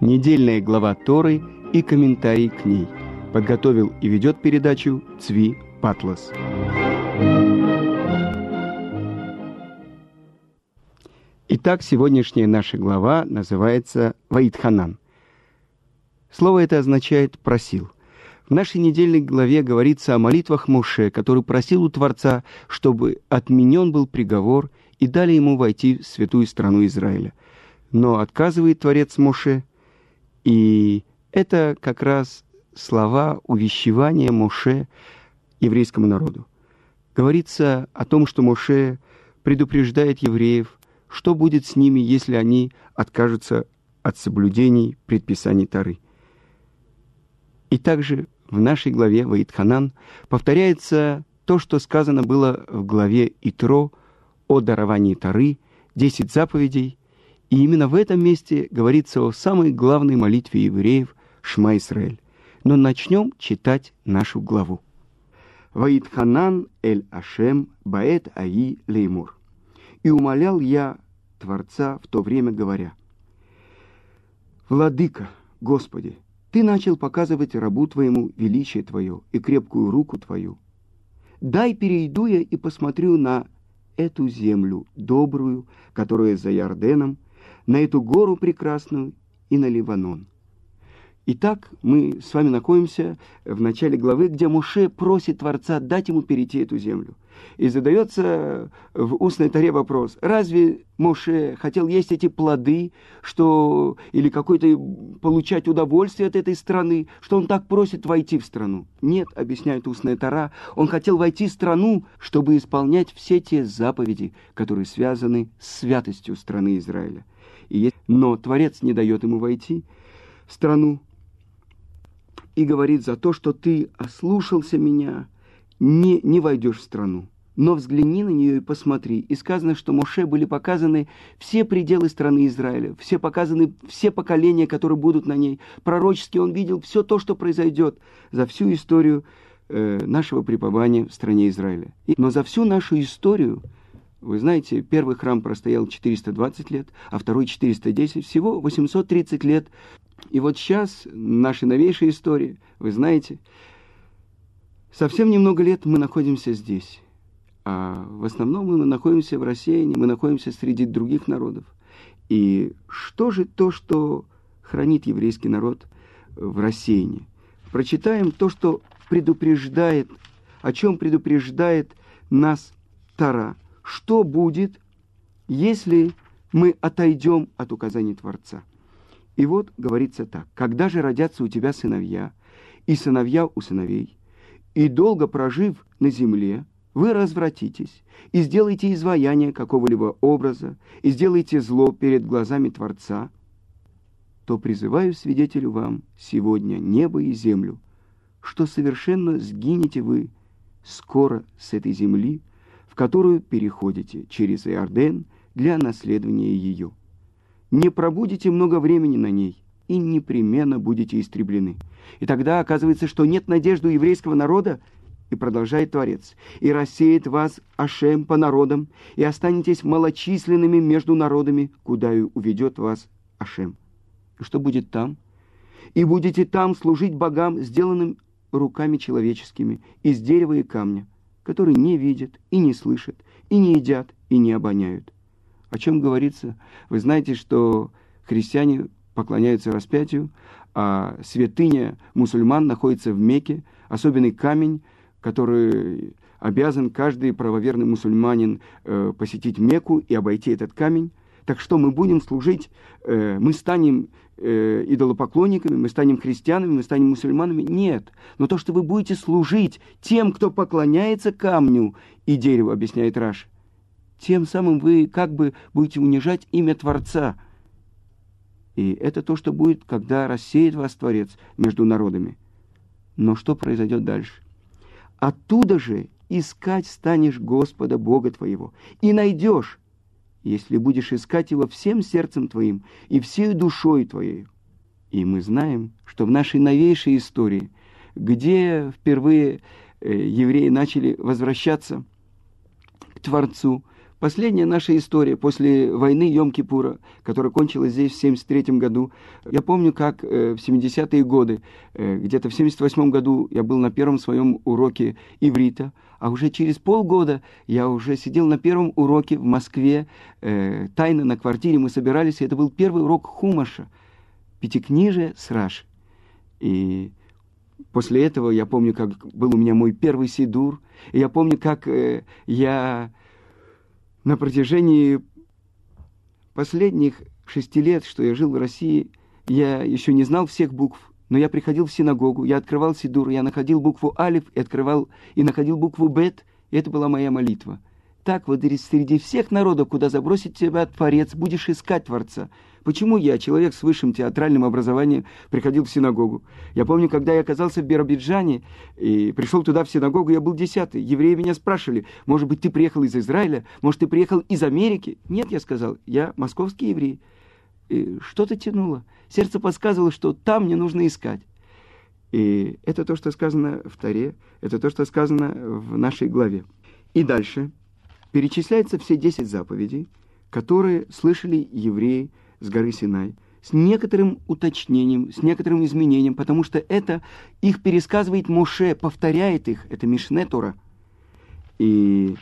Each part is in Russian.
Недельная глава Торы и комментарий к ней. Подготовил и ведет передачу Цви Патлас. Итак, сегодняшняя наша глава называется Ваидханан. Слово это означает «просил». В нашей недельной главе говорится о молитвах Моше, который просил у Творца, чтобы отменен был приговор и дали ему войти в святую страну Израиля. Но отказывает Творец Моше, и это как раз слова увещевания Моше еврейскому народу. Говорится о том, что Моше предупреждает евреев, что будет с ними, если они откажутся от соблюдений предписаний Тары. И также в нашей главе Ваидханан повторяется то, что сказано было в главе Итро о даровании Тары, десять заповедей, и именно в этом месте говорится о самой главной молитве евреев Шма Исраэль. Но начнем читать нашу главу. Ваидханан эль Ашем баэт аи леймур. И умолял я Творца в то время, говоря, «Владыка, Господи, ты начал показывать рабу твоему величие твое и крепкую руку твою. Дай перейду я и посмотрю на эту землю добрую, которая за Ярденом, на эту гору прекрасную и на Ливанон. Итак, мы с вами находимся в начале главы, где Муше просит Творца дать ему перейти эту землю. И задается в устной таре вопрос, разве Моше хотел есть эти плоды, что, или какое-то получать удовольствие от этой страны, что он так просит войти в страну? Нет, объясняет устная тара, он хотел войти в страну, чтобы исполнять все те заповеди, которые связаны с святостью страны Израиля. И Но Творец не дает ему войти в страну, и говорит, за то, что ты ослушался меня, не, не войдешь в страну. Но взгляни на нее и посмотри. И сказано, что Моше были показаны все пределы страны Израиля, все показаны все поколения, которые будут на ней. Пророчески он видел все то, что произойдет за всю историю э, нашего пребывания в стране Израиля. И, но за всю нашу историю, вы знаете, первый храм простоял 420 лет, а второй 410, всего 830 лет и вот сейчас, наша новейшая история, вы знаете, совсем немного лет мы находимся здесь. А в основном мы находимся в России, мы находимся среди других народов. И что же то, что хранит еврейский народ в рассеянии? Прочитаем то, что предупреждает, о чем предупреждает нас Тара. Что будет, если мы отойдем от указаний Творца? И вот говорится так, когда же родятся у тебя сыновья, и сыновья у сыновей, и долго прожив на земле, вы развратитесь и сделаете изваяние какого-либо образа, и сделаете зло перед глазами Творца, то призываю свидетелю вам сегодня небо и землю, что совершенно сгинете вы скоро с этой земли, в которую переходите через Иорден для наследования ее не пробудете много времени на ней и непременно будете истреблены. И тогда оказывается, что нет надежды у еврейского народа, и продолжает Творец, и рассеет вас Ашем по народам, и останетесь малочисленными между народами, куда и уведет вас Ашем. И что будет там? И будете там служить богам, сделанным руками человеческими, из дерева и камня, которые не видят и не слышат, и не едят, и не обоняют. О чем говорится? Вы знаете, что христиане поклоняются распятию, а святыня мусульман находится в Мекке, особенный камень, который обязан каждый правоверный мусульманин э, посетить Мекку и обойти этот камень. Так что мы будем служить, э, мы станем э, идолопоклонниками, мы станем христианами, мы станем мусульманами? Нет. Но то, что вы будете служить тем, кто поклоняется камню и дереву, объясняет Раш, тем самым вы как бы будете унижать имя Творца. И это то, что будет, когда рассеет вас Творец между народами. Но что произойдет дальше? Оттуда же искать станешь Господа Бога твоего, и найдешь, если будешь искать Его всем сердцем твоим и всей душой твоей. И мы знаем, что в нашей новейшей истории, где впервые э, евреи начали возвращаться к Творцу – Последняя наша история после войны Йом-Кипура, которая кончилась здесь в 1973 году. Я помню, как э, в 70-е годы, э, где-то в 78 году я был на первом своем уроке иврита, а уже через полгода я уже сидел на первом уроке в Москве, э, тайно на квартире мы собирались, и это был первый урок Хумаша, пятикнижие с Раш. И после этого я помню, как был у меня мой первый сидур, и я помню, как я на протяжении последних шести лет, что я жил в России, я еще не знал всех букв, но я приходил в синагогу, я открывал сидур, я находил букву алиф и открывал и находил букву бет, и это была моя молитва. Так вот среди всех народов, куда забросит тебя Творец, будешь искать Творца. Почему я, человек с высшим театральным образованием, приходил в синагогу? Я помню, когда я оказался в Биробиджане и пришел туда в синагогу, я был десятый. Евреи меня спрашивали, может быть, ты приехал из Израиля? Может, ты приехал из Америки? Нет, я сказал, я московский еврей. Что-то тянуло. Сердце подсказывало, что там мне нужно искать. И это то, что сказано в Таре, это то, что сказано в нашей главе. И дальше перечисляются все десять заповедей, которые слышали евреи с горы Синай, с некоторым уточнением, с некоторым изменением, потому что это их пересказывает Моше, повторяет их, это Мишне Тора. И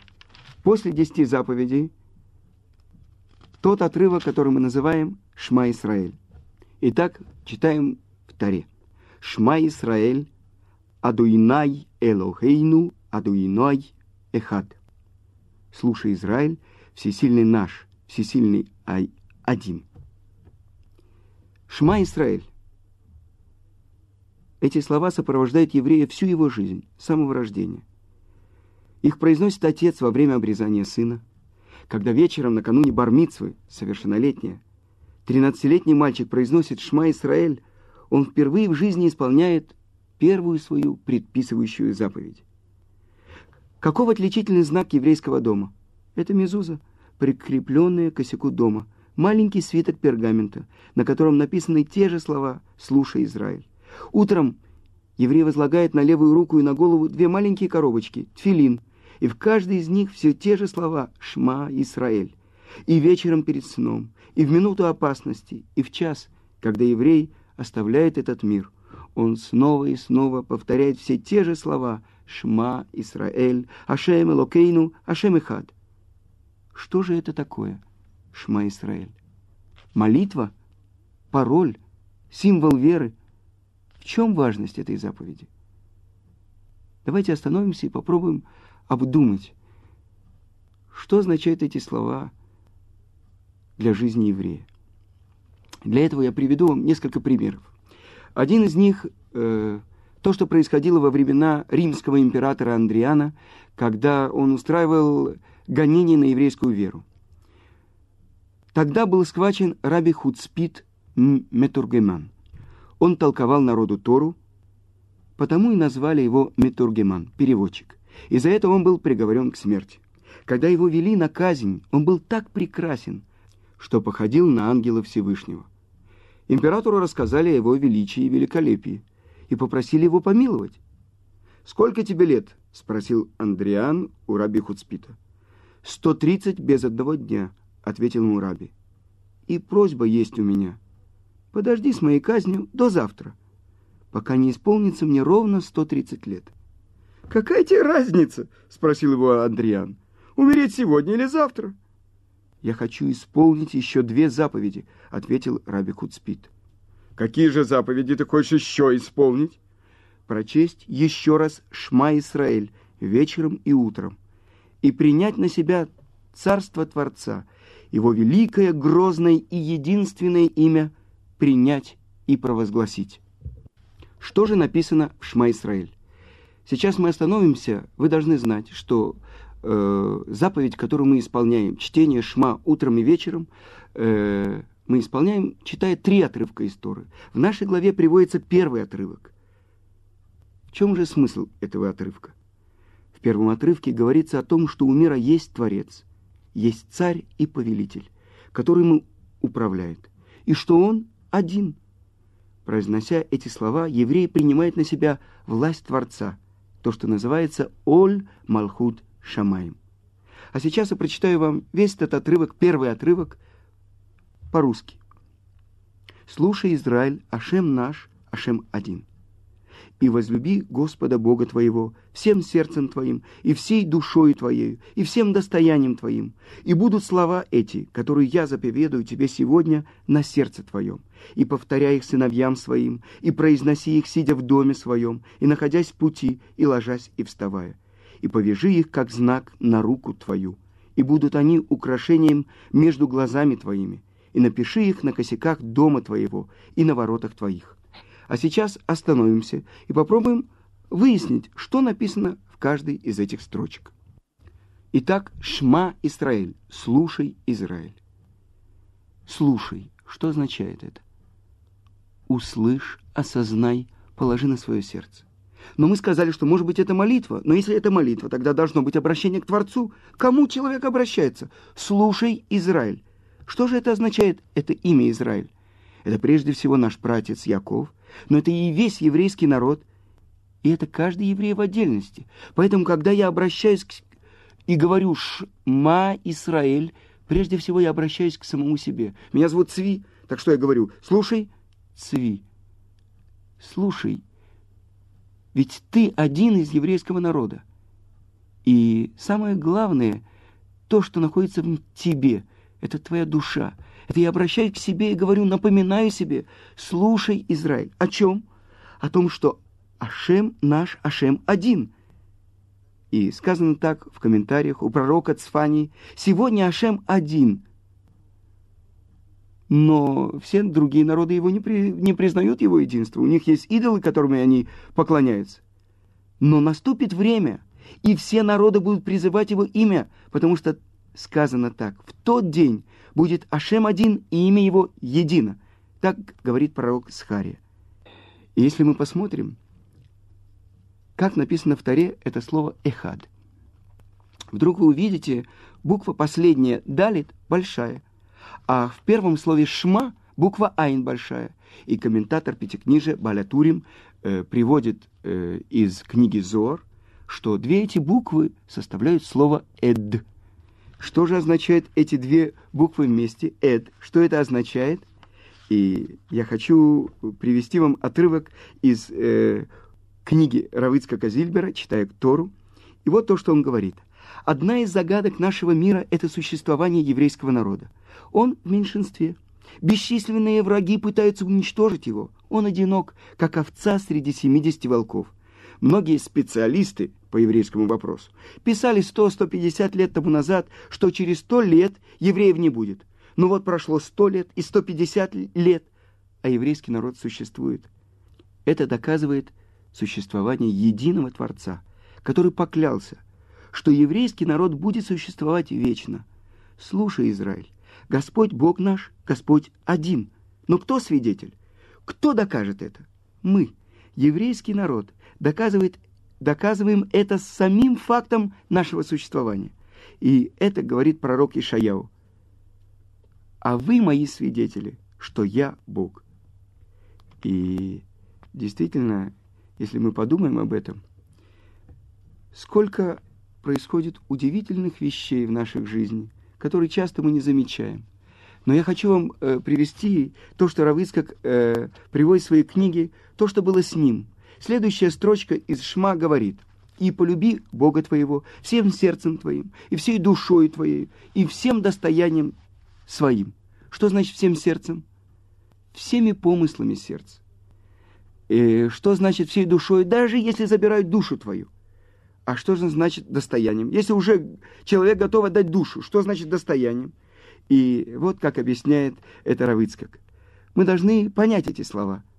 после десяти заповедей тот отрывок, который мы называем Шма Исраэль. Итак, читаем в Таре. Шма Исраэль, Адуинай Элохейну, Адуиной Эхад. Слушай, Израиль, всесильный наш, всесильный Ай один. Шма Исраэль. Эти слова сопровождают еврея всю его жизнь, с самого рождения. Их произносит отец во время обрезания сына, когда вечером накануне бармицвы, совершеннолетняя, 13-летний мальчик произносит «Шма Исраэль», он впервые в жизни исполняет первую свою предписывающую заповедь. Каков отличительный знак еврейского дома? Это мезуза, прикрепленная к косяку дома, маленький свиток пергамента, на котором написаны те же слова «Слушай, Израиль». Утром еврей возлагает на левую руку и на голову две маленькие коробочки, тфилин, и в каждой из них все те же слова «Шма, Израиль». И вечером перед сном, и в минуту опасности, и в час, когда еврей оставляет этот мир, он снова и снова повторяет все те же слова «Шма, Израиль», «Ашем Элокейну», «Ашем Ихад». Что же это такое – Шма Исраэль. Молитва, пароль, символ веры. В чем важность этой заповеди? Давайте остановимся и попробуем обдумать, что означают эти слова для жизни еврея. Для этого я приведу вам несколько примеров. Один из них э, то, что происходило во времена римского императора Андриана, когда он устраивал гонения на еврейскую веру. Тогда был схвачен Раби Хуцпит Метургеман. Он толковал народу Тору, потому и назвали его Метургеман, переводчик. И за это он был приговорен к смерти. Когда его вели на казнь, он был так прекрасен, что походил на ангела Всевышнего. Императору рассказали о его величии и великолепии и попросили его помиловать. «Сколько тебе лет?» — спросил Андриан у раби Хуцпита. «Сто тридцать без одного дня», — ответил ему Раби. «И просьба есть у меня. Подожди с моей казнью до завтра, пока не исполнится мне ровно 130 лет». «Какая тебе разница?» — спросил его Андриан. «Умереть сегодня или завтра?» «Я хочу исполнить еще две заповеди», — ответил Раби Куцпит. «Какие же заповеди ты хочешь еще исполнить?» «Прочесть еще раз Шма Исраэль вечером и утром и принять на себя царство Творца его великое, грозное и единственное имя принять и провозгласить. Что же написано в Шма Исраэль? Сейчас мы остановимся. Вы должны знать, что э, заповедь, которую мы исполняем, чтение Шма утром и вечером, э, мы исполняем, читая три отрывка из Торы. В нашей главе приводится первый отрывок. В чем же смысл этого отрывка? В первом отрывке говорится о том, что у мира есть Творец – есть царь и повелитель, который ему управляет, и что он один. Произнося эти слова, еврей принимает на себя власть Творца, то, что называется «Оль Малхут Шамаем». А сейчас я прочитаю вам весь этот отрывок, первый отрывок, по-русски. «Слушай, Израиль, Ашем наш, Ашем один» и возлюби Господа Бога твоего всем сердцем твоим, и всей душою твоею, и всем достоянием твоим. И будут слова эти, которые я заповедую тебе сегодня на сердце твоем, и повторяй их сыновьям своим, и произноси их, сидя в доме своем, и находясь в пути, и ложась, и вставая. И повяжи их, как знак, на руку твою, и будут они украшением между глазами твоими, и напиши их на косяках дома твоего и на воротах твоих а сейчас остановимся и попробуем выяснить, что написано в каждой из этих строчек. Итак, Шма Израиль, слушай, Израиль. Слушай, что означает это? Услышь, осознай, положи на свое сердце. Но мы сказали, что может быть это молитва. Но если это молитва, тогда должно быть обращение к Творцу. Кому человек обращается? Слушай, Израиль. Что же это означает, это имя Израиль? Это прежде всего наш пратец Яков – но это и весь еврейский народ, и это каждый еврей в отдельности. Поэтому, когда я обращаюсь к... и говорю «Шма Исраэль», прежде всего я обращаюсь к самому себе. Меня зовут Цви, так что я говорю «Слушай, Цви, слушай, ведь ты один из еврейского народа. И самое главное, то, что находится в тебе, это твоя душа, это я обращаюсь к себе и говорю, напоминаю себе, слушай, Израиль, о чем? О том, что Ашем наш Ашем один. И сказано так в комментариях у пророка Цфани, сегодня Ашем один. Но все другие народы его не, при, не признают его единство. У них есть идолы, которыми они поклоняются. Но наступит время, и все народы будут призывать его имя, потому что сказано так. В тот день будет Ашем один, и имя его едино. Так говорит пророк Схария. И если мы посмотрим, как написано в Таре это слово «эхад», вдруг вы увидите, буква последняя «далит» большая, а в первом слове «шма» буква «айн» большая. И комментатор Пятикнижия Балятурим э, приводит э, из книги Зор, что две эти буквы составляют слово «эд», что же означают эти две буквы вместе? Эд. Что это означает? И я хочу привести вам отрывок из э, книги Равицка Казильбера, читая Тору. И вот то, что он говорит. Одна из загадок нашего мира – это существование еврейского народа. Он в меньшинстве. Бесчисленные враги пытаются уничтожить его. Он одинок, как овца среди 70 волков. Многие специалисты по еврейскому вопросу писали 100-150 лет тому назад, что через 100 лет евреев не будет. Ну вот прошло 100 лет и 150 лет, а еврейский народ существует. Это доказывает существование единого Творца, который поклялся, что еврейский народ будет существовать вечно. Слушай, Израиль, Господь Бог наш, Господь один. Но кто свидетель? Кто докажет это? Мы, еврейский народ, доказывает, доказываем это самим фактом нашего существования. И это говорит пророк Ишаяу. А вы мои свидетели, что я Бог. И действительно, если мы подумаем об этом, сколько происходит удивительных вещей в наших жизни, которые часто мы не замечаем. Но я хочу вам э, привести то, что Равыцкак э, приводит в своей книге, то, что было с ним – Следующая строчка из Шма говорит «И полюби Бога твоего всем сердцем твоим, и всей душой твоей, и всем достоянием своим». Что значит всем сердцем? Всеми помыслами сердца. И что значит всей душой, даже если забирают душу твою? А что же значит достоянием? Если уже человек готов отдать душу, что значит достоянием? И вот как объясняет это Равыцкак. Мы должны понять эти слова –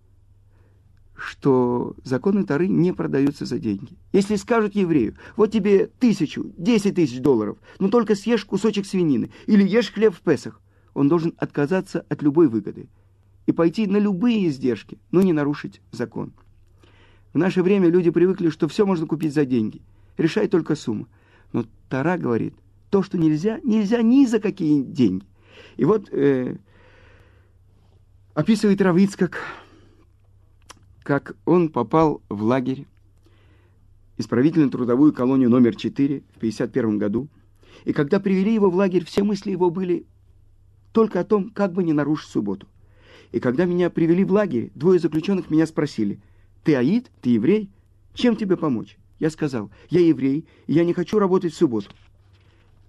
что законы Тары не продаются за деньги. Если скажут еврею, вот тебе тысячу, десять тысяч долларов, но только съешь кусочек свинины или ешь хлеб в Песах, он должен отказаться от любой выгоды и пойти на любые издержки, но не нарушить закон. В наше время люди привыкли, что все можно купить за деньги. Решай только сумма. Но Тара говорит, то, что нельзя, нельзя ни за какие деньги. И вот э, описывает Равицкак, как он попал в лагерь, исправительно-трудовую колонию номер 4 в 1951 году. И когда привели его в лагерь, все мысли его были только о том, как бы не нарушить субботу. И когда меня привели в лагерь, двое заключенных меня спросили, «Ты аид? Ты еврей? Чем тебе помочь?» Я сказал, «Я еврей, и я не хочу работать в субботу».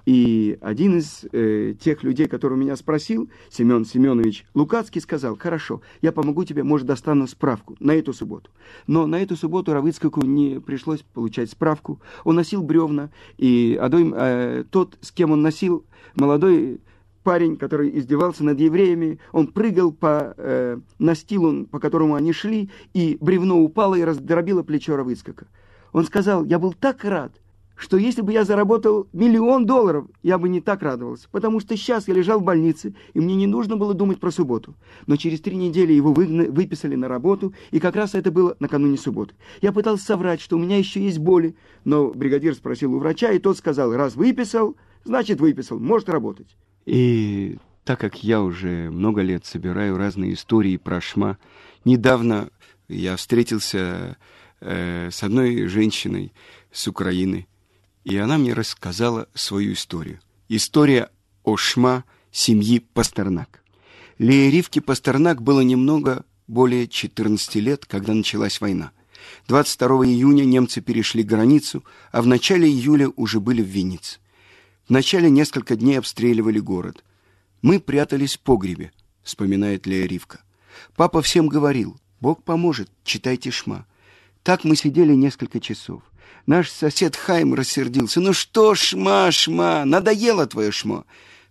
И один из э, тех людей, который меня спросил, Семен Семенович Лукацкий, сказал, хорошо, я помогу тебе, может, достану справку на эту субботу. Но на эту субботу Равыцкаку не пришлось получать справку. Он носил бревна, и Адой, э, тот, с кем он носил, молодой парень, который издевался над евреями, он прыгал по э, настилу, по которому они шли, и бревно упало и раздробило плечо Равыцкака. Он сказал, я был так рад, что если бы я заработал миллион долларов, я бы не так радовался, потому что сейчас я лежал в больнице, и мне не нужно было думать про субботу. Но через три недели его выгна... выписали на работу, и как раз это было накануне субботы. Я пытался соврать, что у меня еще есть боли, но бригадир спросил у врача, и тот сказал, раз выписал, значит выписал, может работать. И так как я уже много лет собираю разные истории про шма, недавно я встретился э, с одной женщиной с Украины, и она мне рассказала свою историю. История о Шма семьи Пастернак. Лее Ривке Пастернак было немного более 14 лет, когда началась война. 22 июня немцы перешли границу, а в начале июля уже были в Виннице. Вначале несколько дней обстреливали город. Мы прятались в погребе, вспоминает Лея Ривка. Папа всем говорил, Бог поможет, читайте Шма. Так мы сидели несколько часов. Наш сосед Хайм рассердился. «Ну что, шма, шма, надоело твое шмо.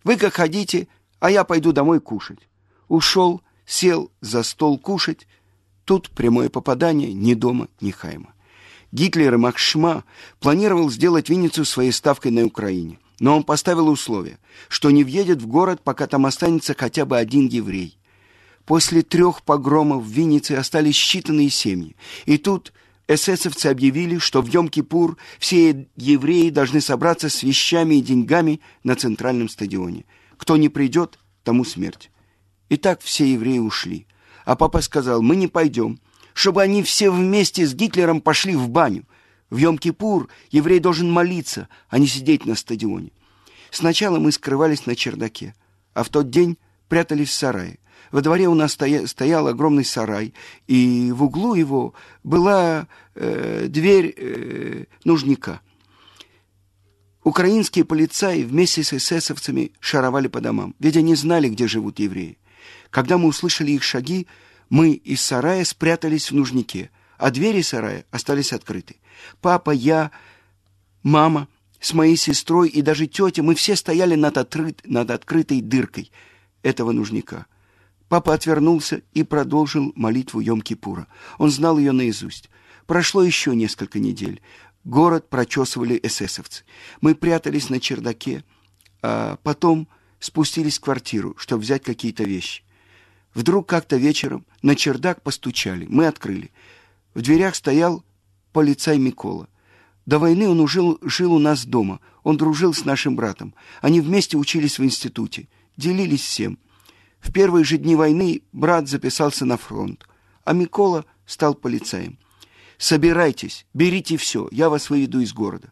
Вы как ходите, а я пойду домой кушать». Ушел, сел за стол кушать. Тут прямое попадание ни дома, ни Хайма. Гитлер и Макшма планировал сделать Винницу своей ставкой на Украине. Но он поставил условие, что не въедет в город, пока там останется хотя бы один еврей. После трех погромов в Виннице остались считанные семьи. И тут эсэсовцы объявили, что в Йом-Кипур все евреи должны собраться с вещами и деньгами на центральном стадионе. Кто не придет, тому смерть. И так все евреи ушли. А папа сказал, мы не пойдем, чтобы они все вместе с Гитлером пошли в баню. В Йом-Кипур еврей должен молиться, а не сидеть на стадионе. Сначала мы скрывались на чердаке, а в тот день прятались в сарае. Во дворе у нас стоя, стоял огромный сарай, и в углу его была э, дверь э, нужника. Украинские полицаи вместе с эсэсовцами шаровали по домам, ведь они знали, где живут евреи. Когда мы услышали их шаги, мы из сарая спрятались в нужнике, а двери сарая остались открыты. Папа, я, мама с моей сестрой и даже тетя, мы все стояли над, отрыт, над открытой дыркой этого нужника. Папа отвернулся и продолжил молитву Йом-Кипура. Он знал ее наизусть. Прошло еще несколько недель. Город прочесывали эсэсовцы. Мы прятались на чердаке, а потом спустились в квартиру, чтобы взять какие-то вещи. Вдруг как-то вечером на чердак постучали. Мы открыли. В дверях стоял полицай Микола. До войны он жил, жил у нас дома. Он дружил с нашим братом. Они вместе учились в институте. Делились всем. В первые же дни войны брат записался на фронт, а Микола стал полицаем. «Собирайтесь, берите все, я вас выведу из города».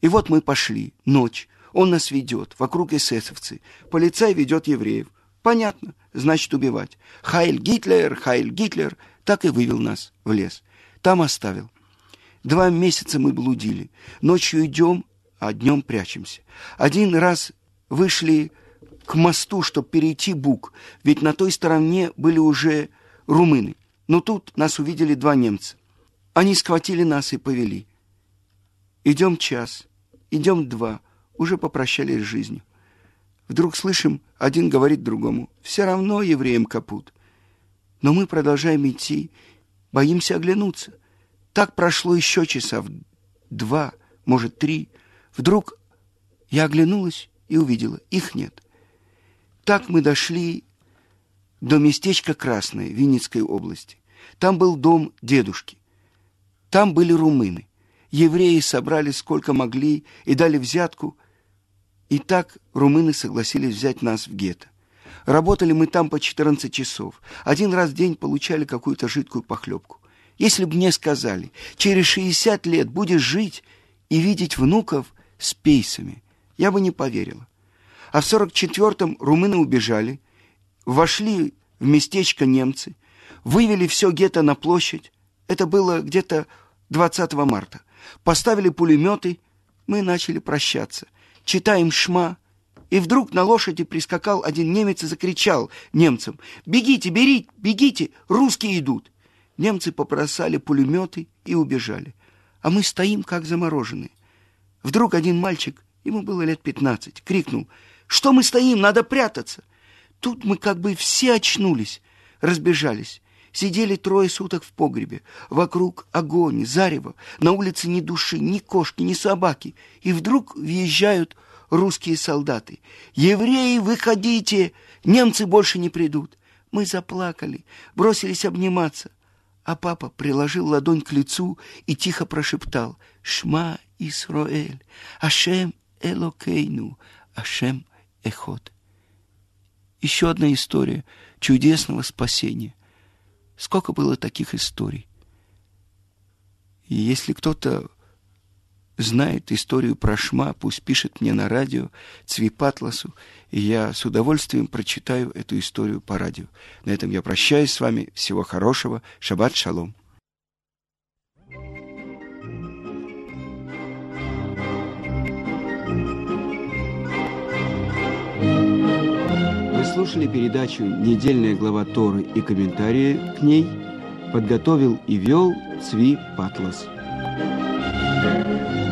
И вот мы пошли, ночь, он нас ведет, вокруг эсэсовцы, полицай ведет евреев. Понятно, значит убивать. Хайль Гитлер, Хайль Гитлер, так и вывел нас в лес. Там оставил. Два месяца мы блудили. Ночью идем, а днем прячемся. Один раз вышли к мосту, чтобы перейти Буг, ведь на той стороне были уже румыны. Но тут нас увидели два немца. Они схватили нас и повели. Идем час, идем два, уже попрощались с жизнью. Вдруг слышим, один говорит другому, все равно евреям капут. Но мы продолжаем идти, боимся оглянуться. Так прошло еще часа два, может, три. Вдруг я оглянулась и увидела, их нет. Так мы дошли до местечка Красное Винницкой области. Там был дом дедушки. Там были румыны. Евреи собрали сколько могли и дали взятку. И так румыны согласились взять нас в гетто. Работали мы там по 14 часов. Один раз в день получали какую-то жидкую похлебку. Если бы мне сказали, через 60 лет будешь жить и видеть внуков с пейсами, Я бы не поверила. А в 44-м румыны убежали, вошли в местечко немцы, вывели все гетто на площадь. Это было где-то 20 марта. Поставили пулеметы, мы начали прощаться. Читаем шма, и вдруг на лошади прискакал один немец и закричал немцам, «Бегите, берите, бегите, русские идут!» Немцы попросали пулеметы и убежали. А мы стоим, как замороженные. Вдруг один мальчик, ему было лет пятнадцать, крикнул, «Что мы стоим? Надо прятаться!» Тут мы как бы все очнулись, разбежались. Сидели трое суток в погребе. Вокруг огонь, зарево. На улице ни души, ни кошки, ни собаки. И вдруг въезжают русские солдаты. «Евреи, выходите! Немцы больше не придут!» Мы заплакали, бросились обниматься. А папа приложил ладонь к лицу и тихо прошептал «Шма Исроэль, Ашем Элокейну, Ашем Эхот». Еще одна история чудесного спасения. Сколько было таких историй. И если кто-то знает историю про Шма, пусть пишет мне на радио Цвипатласу, и я с удовольствием прочитаю эту историю по радио. На этом я прощаюсь с вами. Всего хорошего. Шаббат шалом. Слушали передачу «Недельная глава Торы» и комментарии к ней. Подготовил и вел Цви Патлас. thank you